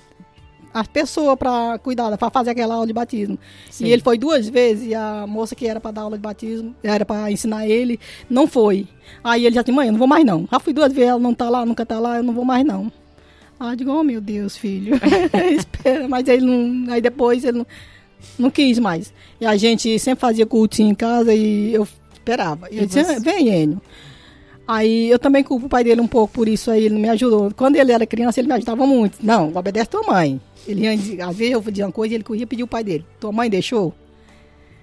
a pessoa para cuidar, para fazer aquela aula de batismo. Sim. E ele foi duas vezes, e a moça que era para dar aula de batismo, era para ensinar ele, não foi. Aí ele já disse, mãe, eu não vou mais não. Já fui duas vezes, ela não tá lá, nunca tá lá, eu não vou mais não. Aí eu digo, oh meu Deus, filho. (laughs) Espera, mas ele não. Aí depois ele não, não quis mais. E a gente sempre fazia cultinho em casa e eu esperava. E eu disse, você? "Ah, vem, Enio. Aí eu também culpo o pai dele um pouco por isso aí, ele não me ajudou. Quando ele era criança, ele me ajudava muito. Não, obedece tua mãe. Ele às vezes eu dizia uma coisa e ele corria pedir o pai dele. Tua mãe deixou?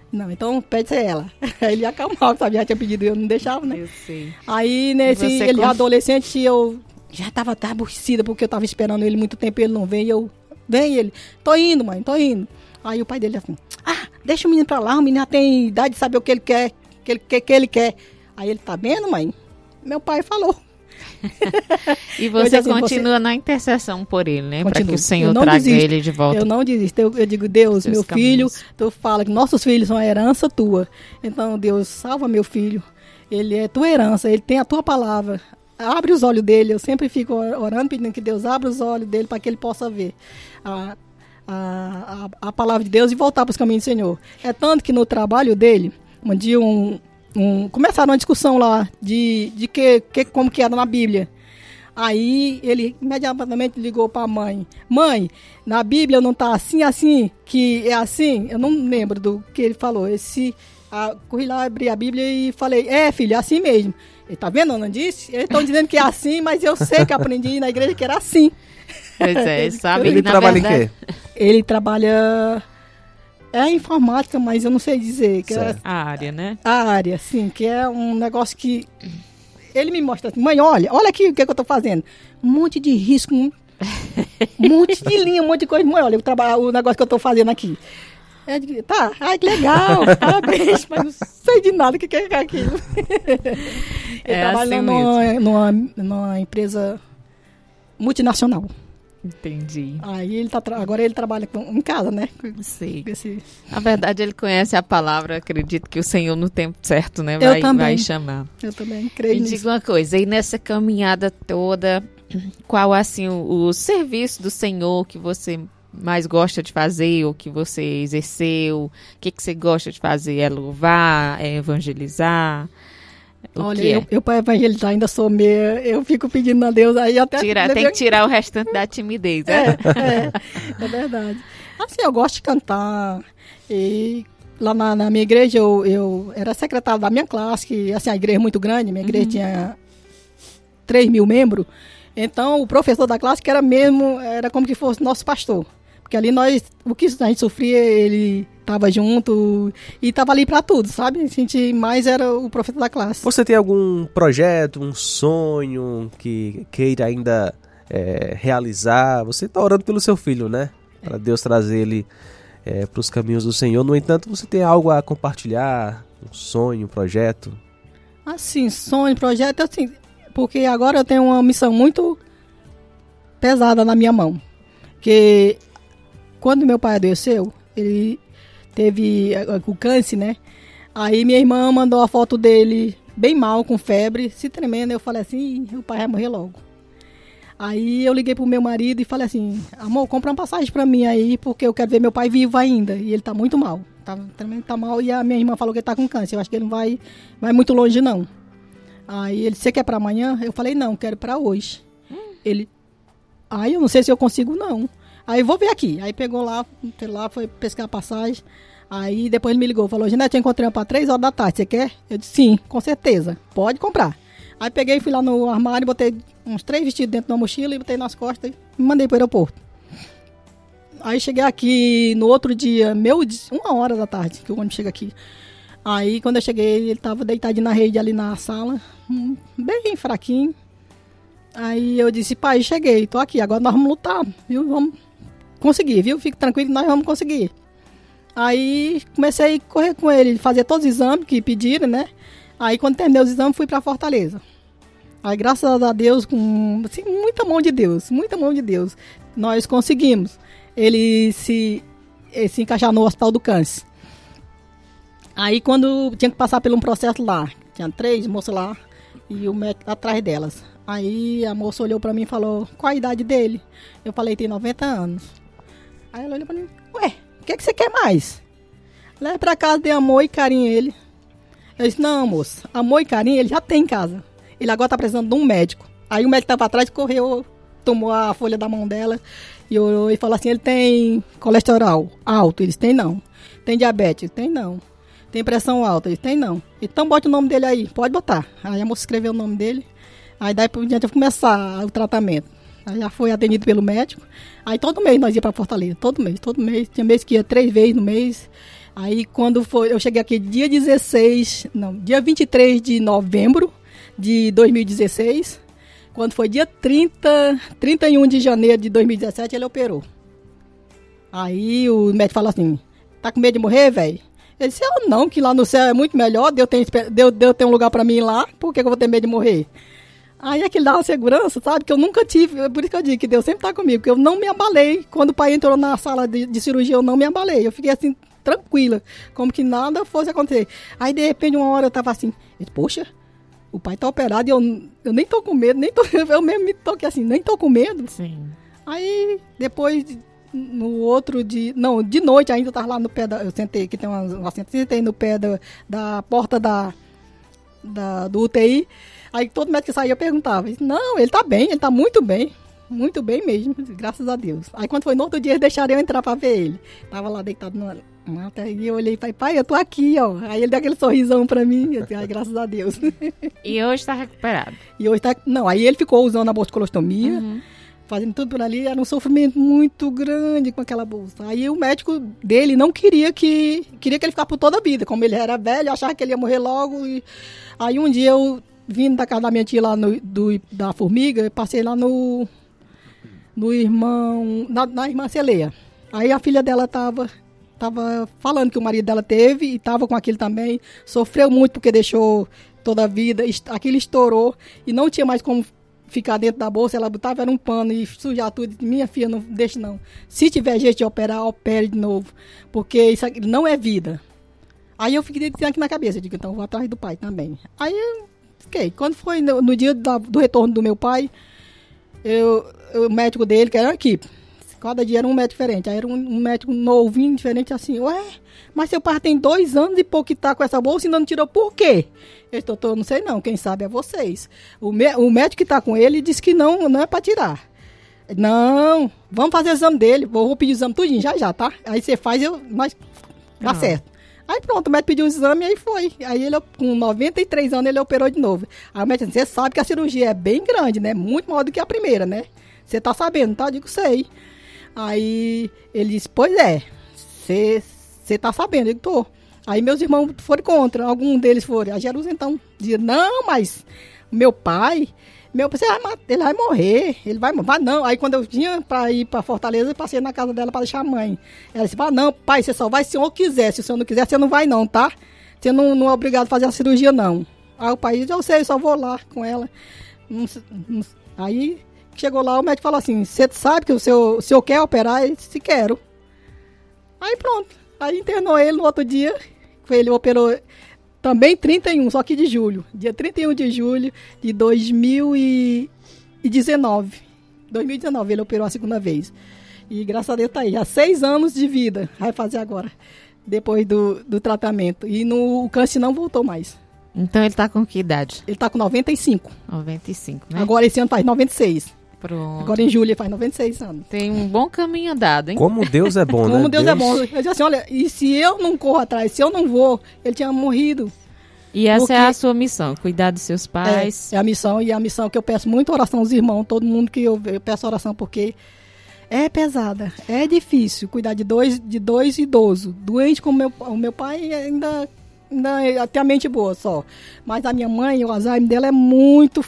Não, então pede a ela. (laughs) Ele acalmava, sabia? Já tinha pedido, eu não deixava, né? Eu sei. Aí nesse ele conf- adolescente eu já tava até aborrecida porque eu tava esperando ele muito tempo e ele não vem. E eu, vem ele, tô indo, mãe, tô indo. Aí o pai dele assim, ah, deixa o menino pra lá, o menino já tem idade de saber o que ele quer, que ele, que, que ele quer. Aí ele, tá vendo, mãe? Meu pai falou. (laughs) E você assim, continua na intercessão por ele, né? Para que o Senhor traga desisto. ele de volta. Eu não desisto. Eu, eu digo, Deus, Seus meu caminhos. filho, tu fala que nossos filhos são a herança tua. Então, Deus, salva meu filho. Ele é tua herança, ele tem a tua palavra. Abre os olhos dele. Eu sempre fico orando, pedindo que Deus abra os olhos dele para que ele possa ver a, a, a, a palavra de Deus e voltar para os caminhos do Senhor. É tanto que no trabalho dele, um dia um, um, começaram uma discussão lá de, de que, que, como que era na Bíblia. Aí ele imediatamente ligou para a mãe. Mãe, na Bíblia não tá assim, assim, que é assim? Eu não lembro do que ele falou. Esse, ah, corri lá, abri a Bíblia e falei, é filho, é assim mesmo. Ele tá vendo, não disse? Eles estão dizendo que é assim, mas eu sei que aprendi na igreja que era assim. Pois é, (laughs) sabe? Ele que, na trabalha verdade, em quê? Ele trabalha... É informática, mas eu não sei dizer. Que é. A área, né? a área, assim, que é um negócio que ele me mostra assim, mãe, olha, olha aqui o que, é que eu tô fazendo. Um monte de risco, um, um (laughs) monte de linha, um monte de coisa. Mãe, olha o, trabalho, o negócio que eu tô fazendo aqui. Eu digo, tá, ai que legal, (laughs) parabéns, mas não sei de nada o que, que é aquilo. (laughs) ele É trabalha assim numa, numa, numa empresa multinacional. Entendi. Aí ele tá, tra- agora ele trabalha com, em casa, né? Sei. esse- Na verdade, ele conhece a palavra, acredito que o Senhor no tempo certo, né? Eu Vai, também. vai chamar. eu também Me creio nisso. diga uma coisa, e nessa caminhada toda, qual assim o, o serviço do Senhor que você mais gosta de fazer, ou que você exerceu? O que, que você gosta de fazer? É louvar? É evangelizar? O Olha, é? eu, eu para evangelizar ainda sou meio. Eu fico pedindo a Deus aí até. Tirar, tem que tirar o restante da timidez, né? É, é, é verdade. Assim, eu gosto de cantar. E lá na, na minha igreja eu, eu era secretária da minha classe, que assim, a igreja é muito grande, minha Uhum. igreja tinha 3 mil membros. Então, o professor da classe, que era mesmo, era como que fosse nosso pastor. Porque ali nós, o que a gente sofria, ele estava junto e estava ali para tudo, sabe? A gente mais era o professor da classe. Você tem algum projeto, um sonho que queira ainda é, realizar? Você está orando pelo seu filho, né? Para Deus trazer ele é, para os caminhos do Senhor. No entanto, você tem algo a compartilhar? Um sonho, um projeto? Assim, sonho, projeto, assim, porque agora eu tenho uma missão muito pesada na minha mão. Que quando meu pai adoeceu, ele teve eh, o câncer, né? Aí minha irmã mandou a foto dele bem mal, com febre, se tremendo. Eu falei assim, o pai vai morrer logo. Aí eu liguei pro meu marido e falei assim, amor, compra uma passagem pra mim aí, porque eu quero ver meu pai vivo ainda. E ele tá muito mal. Tá, também tá mal. E a minha irmã falou que ele tá com câncer. Eu acho que ele não vai, vai muito longe, não. Aí ele, você quer para amanhã? Eu falei, não, quero para hoje. Hum. Ele, aí eu não sei se eu consigo, não. Aí vou ver aqui. Aí pegou lá, lá, foi pescar a passagem. Aí depois ele me ligou, falou, Ginete, eu encontrei uma para 3 horas da tarde, você quer? Eu disse, sim, com certeza, pode comprar. Aí peguei, fui lá no armário, botei uns três vestidos dentro da mochila e botei nas costas e mandei pro aeroporto. Aí cheguei aqui no outro dia, meu, uma hora da tarde, que o ônibus chega aqui. Aí quando eu cheguei, ele tava deitado na rede ali na sala, hum, bem fraquinho. Aí eu disse, pai, cheguei, tô aqui, agora nós vamos lutar, viu? Vamos conseguir, viu? Fique tranquilo nós vamos conseguir. Aí comecei a correr com ele, fazer todos os exames que pediram, né? Aí quando terminei os exames, fui para Fortaleza. Aí graças a Deus, com assim, muita mão de Deus, muita mão de Deus, nós conseguimos ele se, ele se encaixar no Hospital do Câncer. Aí quando tinha que passar por um processo lá, tinha três moças lá e o médico atrás delas. Aí a moça olhou para mim e falou, qual a idade dele? Eu falei, tem 90 anos. Aí ela olhou pra mim, ué, o que, que você quer mais? Leva pra casa, dê amor e carinho ele. Eu disse, não, moça, amor e carinho ele já tem em casa. Ele agora tá precisando de um médico. Aí o médico tava atrás, correu, tomou a folha da mão dela e olhou e falou assim, ele tem colesterol alto? Eles têm não. Tem diabetes? Tem não. Tem pressão alta? Eles têm não. Então bote o nome dele aí, pode botar. Aí a moça escreveu o nome dele. Aí daí por diante eu começar o tratamento. Já foi atendido pelo médico. Aí todo mês nós ia para Fortaleza, todo mês, todo mês. Tinha mês que ia três vezes no mês. Aí quando foi, eu cheguei aqui dia 16, não, dia 23 de novembro de 2016. Quando foi dia 30, 31 de janeiro de 2017, ele operou. Aí o médico falou assim: tá com medo de morrer, velho? Ele disse: eu não, que lá no céu é muito melhor, Deus tem, Deus, Deus tem um lugar para mim lá, por que, que eu vou ter medo de morrer? Aí aquilo dá uma segurança, sabe? Que eu nunca tive. É por isso que eu digo que Deus sempre tá comigo. Porque eu não me abalei. Quando o pai entrou na sala de, de cirurgia, eu não me abalei. Eu fiquei assim, tranquila. Como que nada fosse acontecer. Aí, de repente, uma hora eu tava assim, poxa, o pai tá operado e eu, eu nem tô com medo, nem tô, (laughs) eu mesmo me toquei assim, nem tô com medo. Sim. Aí, depois, no outro dia, não, de noite ainda eu tava lá no pé da, eu sentei, que tem uma, uma sentei no pé da, da porta da, da, do UTI, Aí todo médico que saía eu perguntava. Não, ele tá bem, ele tá muito bem. Muito bem mesmo, graças a Deus. Aí quando foi no outro dia, eles deixaram eu entrar pra ver ele. Tava lá deitado na mata e eu olhei e falei, pai, eu tô aqui, ó. Aí ele deu aquele sorrisão pra mim. Eu disse, ai, graças a Deus. E hoje tá recuperado? E hoje tá. Não, aí ele ficou usando a bolscolostomia. Uhum fazendo tudo por ali, era um sofrimento muito grande com aquela bolsa. Aí o médico dele não queria que queria que ele ficasse por toda a vida, como ele era velho, achava que ele ia morrer logo. E... Aí um dia eu vindo da casa da minha tia lá no, do, da Formiga, passei lá no, no irmão, na, na irmã Celeia. Aí a filha dela tava, tava falando que o marido dela teve e tava com aquilo também. Sofreu muito porque deixou toda a vida, aquilo estourou e não tinha mais como ficar dentro da bolsa, ela botava era um pano e sujar tudo. Minha filha, não deixe não. Se tiver jeito de operar, opere de novo. Porque isso aqui não é vida. Aí eu fiquei aqui na cabeça, eu digo, então vou atrás do pai também. Aí fiquei. Quando foi no, no dia da, do retorno do meu pai, eu, o médico dele, que era uma equipe, cada dia era um médico diferente. Aí era um, um médico novinho, diferente, assim, ué, mas seu pai tem dois anos e pouco que tá com essa bolsa e ainda não tirou por quê? Eu doutor, não sei não, quem sabe é vocês. O, me, o médico que tá com ele disse que não, não é para tirar. Não, vamos fazer o exame dele, vou, pedir o exame tudinho já já, tá? Aí você faz, eu, nós, dá certo. Aí pronto, o médico pediu o exame e aí foi. Aí ele, com 93 anos, ele operou de novo. Aí o médico disse, você sabe que a cirurgia é bem grande, né? Muito maior do que a primeira, né? Você tá sabendo, tá? Eu digo, sei. Aí ele disse, pois é, você tá sabendo? Eu tô. Aí meus irmãos foram contra, algum deles foram. A Jerusalém então dizia, não, mas meu pai, meu pai, ele vai morrer, ele vai morrer. não. Aí quando eu vinha para ir para Fortaleza, eu passei na casa dela para deixar a mãe. Ela disse, não, pai, você só vai se o senhor quiser. Se o senhor não quiser, você não vai não, tá? Você não, não é obrigado a fazer a cirurgia, não. Aí o pai disse, eu sei, só vou lá com ela. Aí chegou lá, o médico falou assim, você sabe que o senhor, o senhor quer operar? Ele disse, quero. Aí pronto. Aí internou ele no outro dia, ele operou também 31, só que de julho. Dia 31 de julho de 2019. 2019 ele operou a segunda vez. E graças a Deus tá aí. Há seis anos de vida. Vai fazer agora. Depois do, do tratamento. E no, o câncer não voltou mais. Então ele tá com que idade? Ele tá com 95. 95, né? Agora esse ano faz 96. Pronto. Agora em julho faz 96 anos. Tem um bom caminho andado, hein? Como Deus é bom, (laughs) né? Como Deus, Deus, é bom. Eu disse assim, olha, e se eu não corro atrás, se eu não vou, ele tinha morrido. E essa Porque... é a sua missão, cuidar dos seus pais. É, é, a missão, e a missão que eu peço muito oração aos irmãos, todo mundo que eu, eu peço oração, porque é pesada, é difícil cuidar de dois, de dois idosos. Doente como meu, o meu pai ainda, ainda tem a mente boa só. Mas a minha mãe, o Alzheimer dela é muito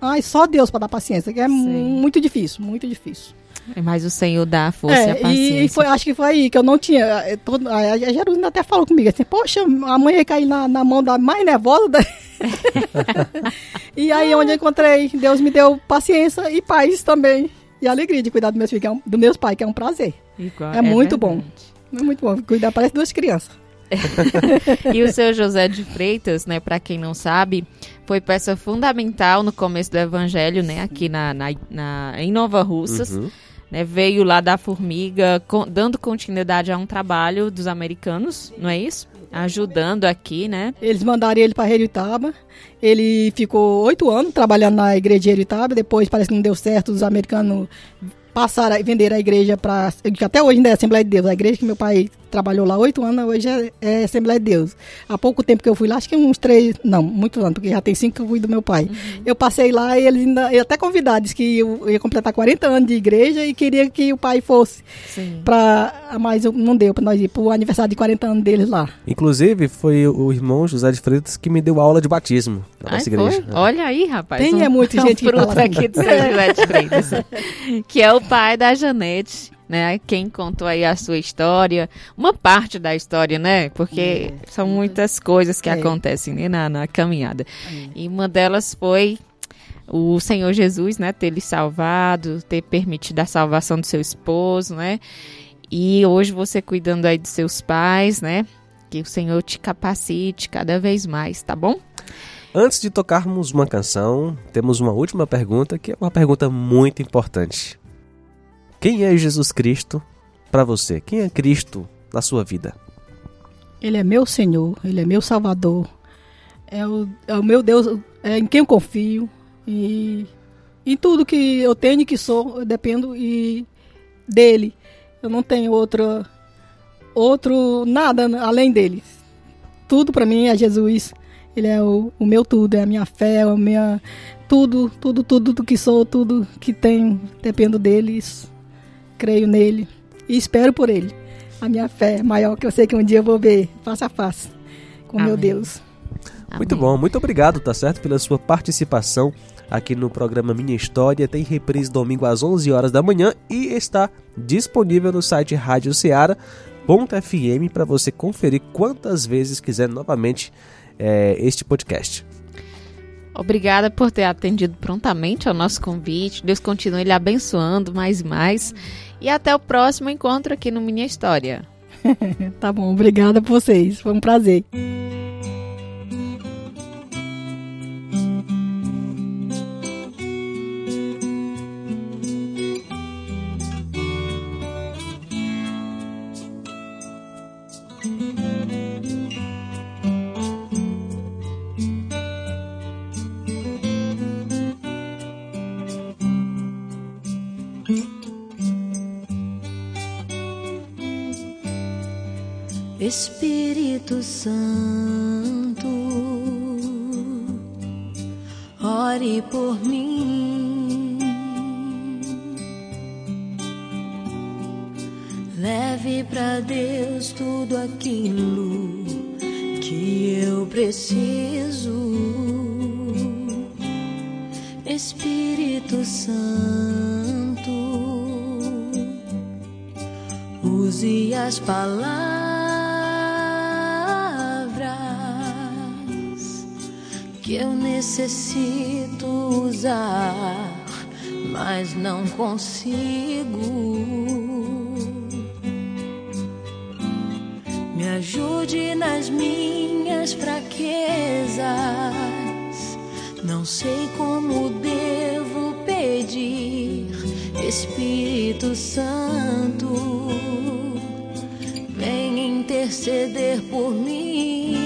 Ai, só Deus para dar paciência, que é Sim. muito difícil, muito difícil. É mais o Senhor dá a força é, e a paciência. E foi, acho que foi aí que eu não tinha. É, todo, a, a Jerusalém até falou comigo assim: Poxa, a mãe ia cair na, na mão da mais nervosa. Da... (laughs) e aí, onde eu encontrei, Deus me deu paciência e paz também. E alegria de cuidar dos meus filhos, é um, dos meus pais, que é um prazer. Igual, é, é, muito verdade. bom. É muito bom. Cuidar parece duas crianças. (laughs) e o seu José de Freitas, né, para quem não sabe, foi peça fundamental no começo do evangelho, né, aqui na, na, na em Nova Russas. Uhum. Né, veio lá da Formiga, com, dando continuidade a um trabalho dos americanos, não é isso? Ajudando aqui, né? Eles mandaram ele para Heritaba. Ele ficou oito anos trabalhando na igreja de Heritaba. Depois parece que não deu certo, os americanos passaram a vender a igreja para. Até hoje ainda é Assembleia de Deus. A igreja que meu pai trabalhou lá oito anos, hoje é, é, Assembleia de Deus. Há pouco tempo que eu fui lá, acho que uns três, não, muitos anos, porque já tem cinco que eu fui do meu pai. Uhum. Eu passei lá e eles ainda, eu até convidaram, disse que eu ia completar 40 anos de igreja e queria que o pai fosse. Para, mas não deu para nós ir para o aniversário de 40 anos deles lá. Inclusive, foi o irmão José de Freitas que me deu aula de batismo na nossa igreja. Foi? Olha aí, rapaz. Tem um, é muita (laughs) gente que fala aqui do José de Freitas, (laughs) que é o pai da Janete né? Quem contou aí a sua história, uma parte da história, né? Porque é. são muitas coisas que é. acontecem né? na, na caminhada. É. E uma delas foi o Senhor Jesus, né? Ter lhe salvado, ter permitido a salvação do seu esposo, né? E hoje você cuidando aí dos seus pais, né? Que o Senhor te capacite cada vez mais, tá bom? Antes de tocarmos uma canção, temos uma última pergunta que é uma pergunta muito importante. Quem é Jesus Cristo para você? Quem é Cristo na sua vida? Ele é meu Senhor, Ele é meu Salvador, é o, é o meu Deus, é em quem eu confio e em tudo que eu tenho e que sou, eu dependo e dele. Eu não tenho outro, outro nada além dele. Tudo para mim é Jesus. Ele é o, o meu tudo, é a minha fé, é a minha tudo, tudo, tudo do que sou, tudo que tenho, dependo deles creio nele e espero por ele. A minha fé é maior que eu sei que um dia eu vou ver face a face com Amém. meu Deus. Muito bom, muito obrigado, tá certo, pela sua participação aqui no programa Minha História. Tem reprise domingo às 11 horas da manhã e está disponível no site Rádio Ceará. .fm para você conferir quantas vezes quiser novamente é, este podcast. Obrigada por ter atendido prontamente ao nosso convite. Deus continue lhe abençoando mais e mais. E até o próximo encontro aqui no Minha História. (laughs) tá bom, obrigada a vocês. Foi um prazer. Consigo. Me ajude nas minhas fraquezas. Não sei como devo pedir, Espírito Santo, vem interceder por mim.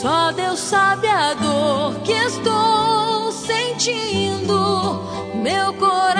Só Deus sabe a dor que estou sentindo. Meu coração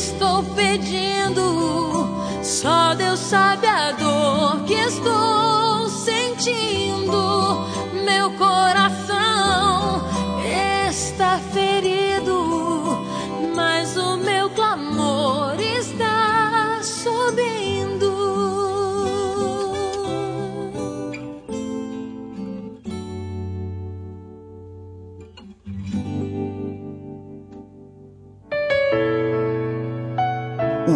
Estou pedindo. Só Deus sabe a dor que estou sentindo. Meu coração